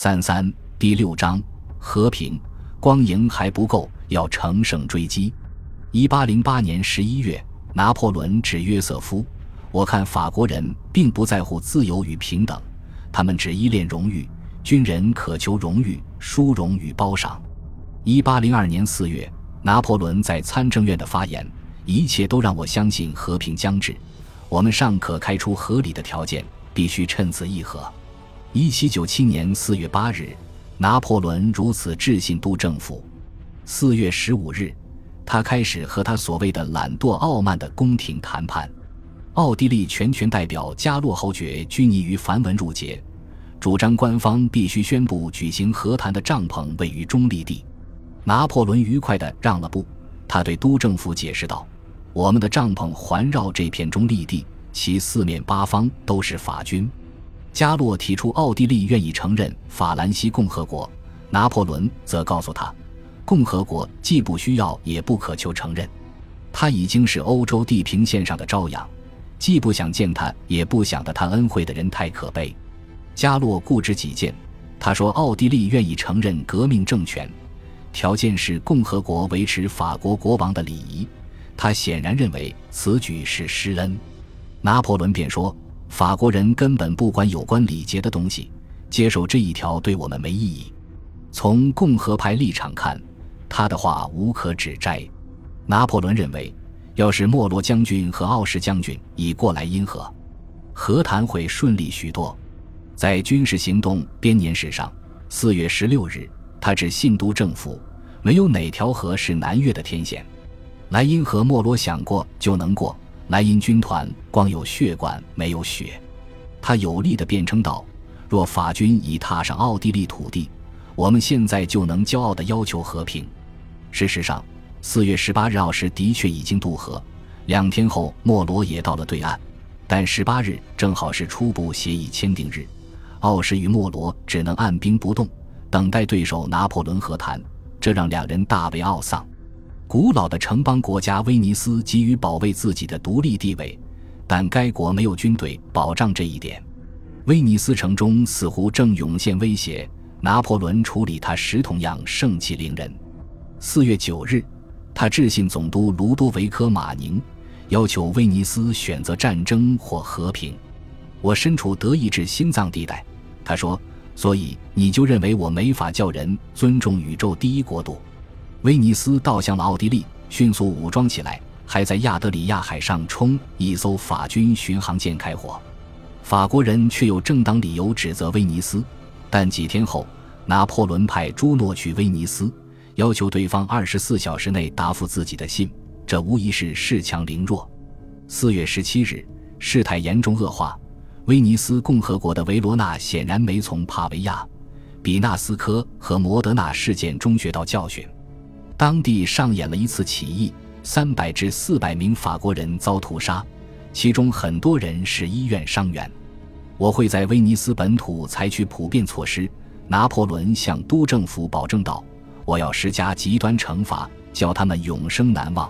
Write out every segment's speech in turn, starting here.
三三第六章和平光赢还不够，要乘胜追击。一八零八年十一月，拿破仑指约瑟夫：“我看法国人并不在乎自由与平等，他们只依恋荣誉。军人渴求荣誉、殊荣与褒赏。”一八零二年四月，拿破仑在参政院的发言：“一切都让我相信和平将至。我们尚可开出合理的条件，必须趁此议和。”一七九七年四月八日，拿破仑如此致信督政府。四月十五日，他开始和他所谓的懒惰傲慢的宫廷谈判。奥地利全权代表加洛侯爵拘泥于繁文缛节，主张官方必须宣布举行和谈的帐篷位于中立地。拿破仑愉快地让了步，他对督政府解释道：“我们的帐篷环绕这片中立地，其四面八方都是法军。”加洛提出，奥地利愿意承认法兰西共和国。拿破仑则告诉他，共和国既不需要，也不渴求承认。他已经是欧洲地平线上的朝阳，既不想见他，也不想得他恩惠的人太可悲。加洛固执己见，他说奥地利愿意承认革命政权，条件是共和国维持法国国王的礼仪。他显然认为此举是施恩。拿破仑便说。法国人根本不管有关礼节的东西，接受这一条对我们没意义。从共和派立场看，他的话无可指摘。拿破仑认为，要是莫罗将军和奥什将军已过来因和，和谈会顺利许多。在军事行动编年史上，四月十六日，他致信都政府，没有哪条河是南越的天险。莱茵河莫罗想过就能过。莱茵军团光有血管没有血，他有力地辩称道：“若法军已踏上奥地利土地，我们现在就能骄傲地要求和平。”事实上，四月十八日奥什的确已经渡河，两天后莫罗也到了对岸，但十八日正好是初步协议签订日，奥什与莫罗只能按兵不动，等待对手拿破仑和谈，这让两人大为懊丧。古老的城邦国家威尼斯急于保卫自己的独立地位，但该国没有军队保障这一点。威尼斯城中似乎正涌现威胁，拿破仑处理他时同样盛气凌人。四月九日，他致信总督卢多维科·马宁，要求威尼斯选择战争或和平。我身处德意志心脏地带，他说，所以你就认为我没法叫人尊重宇宙第一国度？威尼斯倒向了奥地利，迅速武装起来，还在亚德里亚海上冲一艘法军巡航舰开火。法国人却有正当理由指责威尼斯，但几天后，拿破仑派朱诺去威尼斯，要求对方二十四小时内答复自己的信。这无疑是恃强凌弱。四月十七日，事态严重恶化，威尼斯共和国的维罗纳显然没从帕维亚、比纳斯科和摩德纳事件中学到教训。当地上演了一次起义，三百至四百名法国人遭屠杀，其中很多人是医院伤员。我会在威尼斯本土采取普遍措施，拿破仑向督政府保证道：“我要施加极端惩罚，叫他们永生难忘。”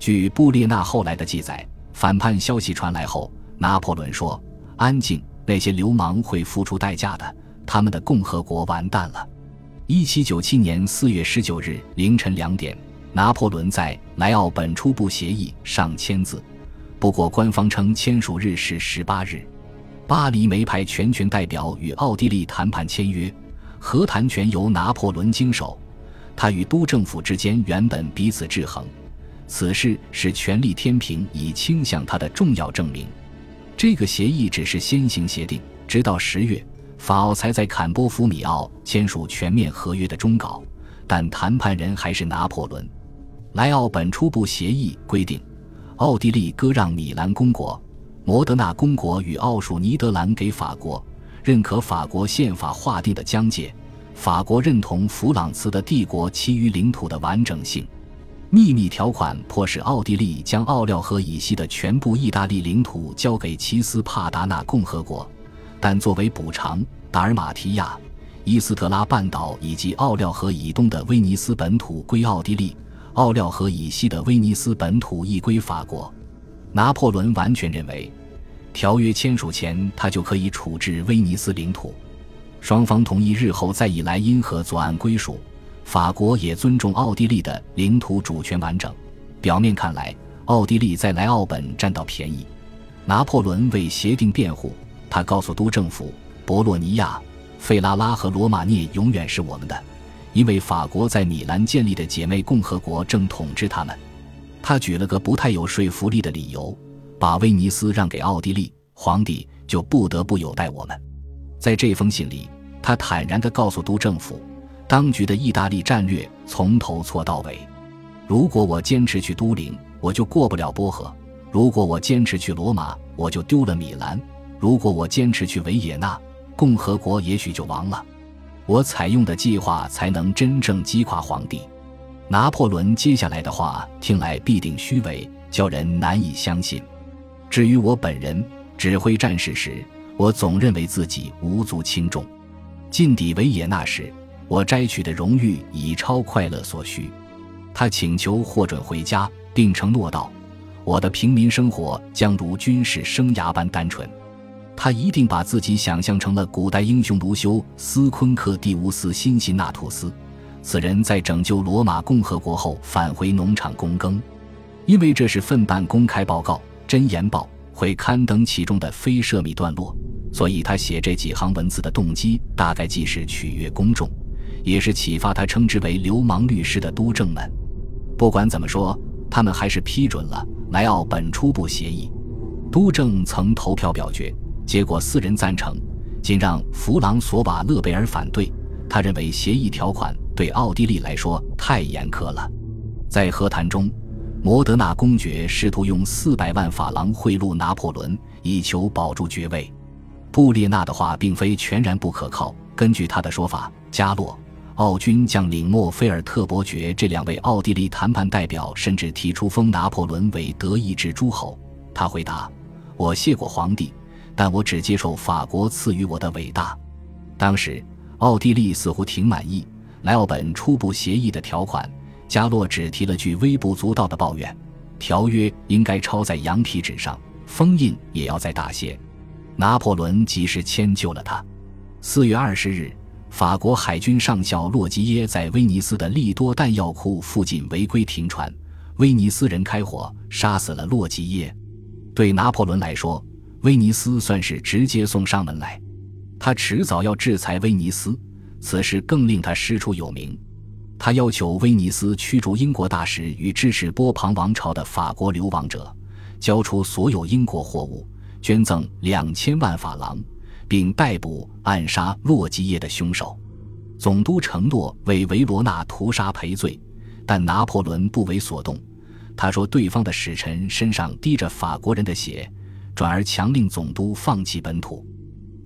据布列纳后来的记载，反叛消息传来后，拿破仑说：“安静，那些流氓会付出代价的，他们的共和国完蛋了。”一七九七年四月十九日凌晨两点，拿破仑在莱奥本初步协议上签字，不过官方称签署日是十八日。巴黎没派全权代表与奥地利谈判签约，和谈权由拿破仑经手。他与都政府之间原本彼此制衡，此事是权力天平已倾向他的重要证明。这个协议只是先行协定，直到十月。法奥才在坎波夫米奥签署全面合约的终稿，但谈判人还是拿破仑。莱奥本初步协议规定，奥地利割让米兰公国、摩德纳公国与奥属尼德兰给法国，认可法国宪法划定的疆界。法国认同弗朗茨的帝国其余领土的完整性。秘密条款迫使奥地利将奥廖河以西的全部意大利领土交给奇斯帕达纳共和国。但作为补偿，达尔马提亚、伊斯特拉半岛以及奥廖河以东的威尼斯本土归奥地利，奥廖河以西的威尼斯本土亦归法国。拿破仑完全认为，条约签署前他就可以处置威尼斯领土。双方同意日后再以莱茵河左岸归属。法国也尊重奥地利的领土主权完整。表面看来，奥地利在莱奥本占到便宜。拿破仑为协定辩护，他告诉都政府：博洛尼亚、费拉拉和罗马涅永远是我们的，因为法国在米兰建立的姐妹共和国正统治他们。他举了个不太有说服力的理由，把威尼斯让给奥地利，皇帝就不得不有待我们。在这封信里，他坦然地告诉都政府，当局的意大利战略从头错到尾。如果我坚持去都灵，我就过不了波河；如果我坚持去罗马，我就丢了米兰；如果我坚持去维也纳，共和国也许就亡了。我采用的计划才能真正击垮皇帝。拿破仑接下来的话听来必定虚伪，叫人难以相信。至于我本人指挥战事时，我总认为自己无足轻重。进抵维也纳时，我摘取的荣誉已超快乐所需。他请求获准回家，并承诺道：“我的平民生活将如军事生涯般单纯。”他一定把自己想象成了古代英雄卢修斯·昆克蒂乌斯·辛辛纳图斯。此人在拯救罗马共和国后返回农场躬耕，因为这是份办公开报告，《真言报》会刊登其中的非涉密段落，所以他写这几行文字的动机大概既是取悦公众，也是启发他称之为“流氓律师”的督政们。不管怎么说，他们还是批准了莱奥本初步协议。督政曾投票表决，结果四人赞成，仅让弗朗索瓦勒贝尔反对。他认为协议条款对奥地利来说太严苛了。在和谈中，摩德纳公爵试图用四百万法郎贿赂拿破仑，以求保住爵位。布列纳的话并非全然不可靠。根据他的说法，加洛、奥军将领莫菲尔特伯爵这两位奥地利谈判代表甚至提出封拿破仑为德意志诸侯。他回答：“我谢过皇帝，但我只接受法国赐予我的伟大。”当时。奥地利似乎挺满意莱奥本初步协议的条款，加洛只提了句微不足道的抱怨：条约应该抄在羊皮纸上，封印也要再大些。拿破仑及时迁就了他。四月二十日，法国海军上校洛基耶在威尼斯的利多弹药库附近违规停船，威尼斯人开火杀死了洛基耶。对拿破仑来说，威尼斯算是直接送上门来。他迟早要制裁威尼斯，此事更令他师出有名。他要求威尼斯驱逐英国大使与支持波旁王朝的法国流亡者，交出所有英国货物，捐赠两千万法郎，并逮捕暗杀洛基耶的凶手。总督承诺为维罗纳屠杀赔罪，但拿破仑不为所动。他说对方的使臣身上滴着法国人的血，转而强令总督放弃本土。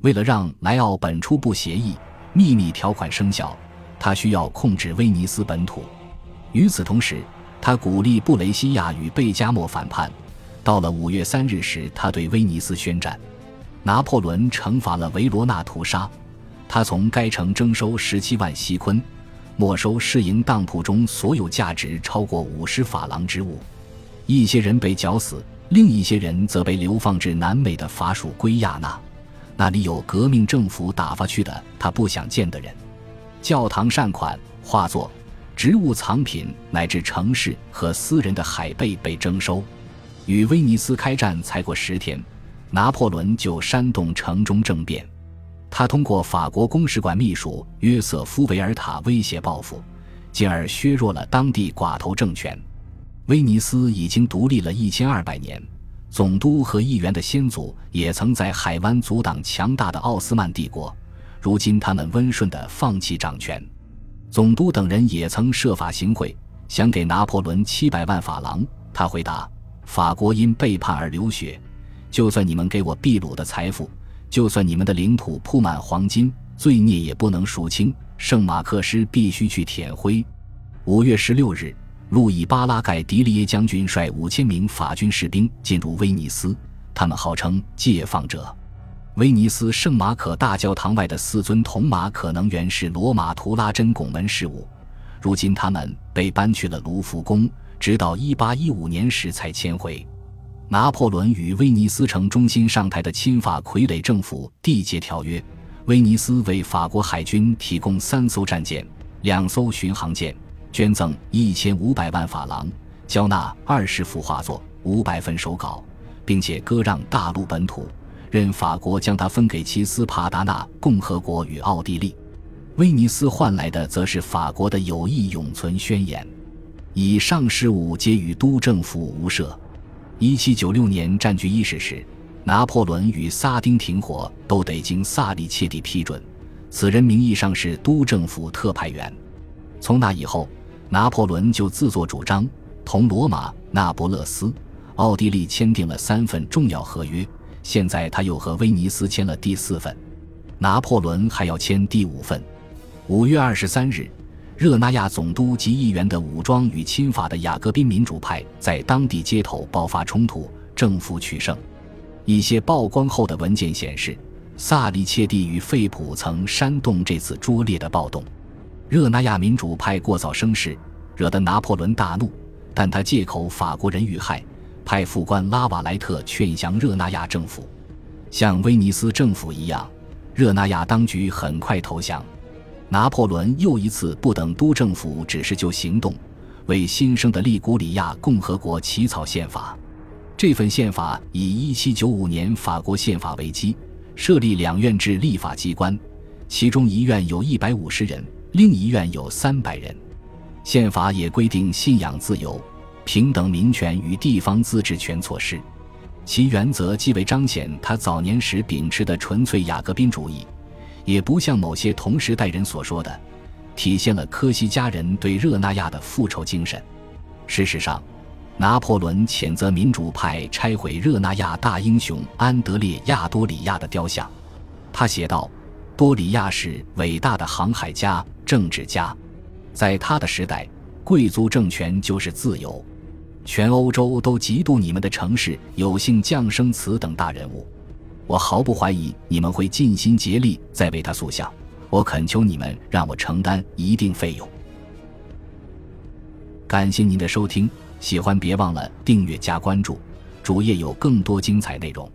为了让莱奥本初步协议秘密条款生效，他需要控制威尼斯本土。与此同时，他鼓励布雷西亚与贝加莫反叛。到了五月三日时，他对威尼斯宣战。拿破仑惩罚了维罗纳屠杀，他从该城征收十七万西昆，没收市营当铺中所有价值超过五十法郎之物。一些人被绞死，另一些人则被流放至南美的法属圭亚那。那里有革命政府打发去的他不想见的人，教堂善款、画作、植物藏品乃至城市和私人的海贝被征收。与威尼斯开战才过十天，拿破仑就煽动城中政变。他通过法国公使馆秘书约瑟夫·维尔塔威胁报复，进而削弱了当地寡头政权。威尼斯已经独立了一千二百年。总督和议员的先祖也曾在海湾阻挡强大的奥斯曼帝国，如今他们温顺地放弃掌权。总督等人也曾设法行贿，想给拿破仑七百万法郎。他回答：“法国因背叛而流血，就算你们给我秘鲁的财富，就算你们的领土铺满黄金，罪孽也不能赎清。圣马克思必须去舔灰。”五月十六日。路易巴拉盖迪利耶将军率五千名法军士兵进入威尼斯，他们号称解放者。威尼斯圣马可大教堂外的四尊铜马可能原是罗马图拉真拱门饰物，如今他们被搬去了卢浮宫，直到一八一五年时才迁回。拿破仑与威尼斯城中心上台的亲法傀儡政府缔结条约，威尼斯为法国海军提供三艘战舰、两艘巡航舰，捐赠一千五百万法郎，交纳二十幅画作、五百份手稿，并且割让大陆本土，任法国将它分给其斯帕达纳共和国与奥地利。威尼斯换来的则是法国的友谊永存宣言。以上事务皆与都政府无涉。一七九六年占据伊始时，拿破仑与萨丁停火都得经萨利切蒂批准。此人名义上是都政府特派员。从那以后，拿破仑就自作主张同罗马、那不勒斯、奥地利签订了三份重要合约。现在他又和威尼斯签了第四份，拿破仑还要签第五份。五月二十三日。热那亚总督及议员的武装与亲法的雅各宾民主派在当地街头爆发冲突，政府取胜。一些曝光后的文件显示，萨利切蒂与费普曾煽动这次拙劣的暴动。热那亚民主派过早生事，惹得拿破仑大怒，但他借口法国人遇害，派副官拉瓦莱特劝降热那亚政府。像威尼斯政府一样，热那亚当局很快投降。拿破仑又一次不等都政府指示就行动，为新生的利古里亚共和国起草宪法。这份宪法以1795年法国宪法为基，设立两院制立法机关，其中一院有一百五十人，另一院有三百人。宪法也规定信仰自由、平等民权与地方自治权措施，其原则既为彰显他早年时秉持的纯粹雅各宾主义。也不像某些同时代人所说的，体现了科西嘉人对热那亚的复仇精神。事实上，拿破仑谴责民主派拆毁热那亚大英雄安德烈亚多里亚的雕像。他写道：“多里亚是伟大的航海家、政治家，在他的时代，贵族政权就是自由。全欧洲都嫉妒你们的城市有幸降生此等大人物。”我毫不怀疑你们会尽心竭力在为他塑像。我恳求你们让我承担一定费用。感谢您的收听，喜欢别忘了订阅加关注，主页有更多精彩内容。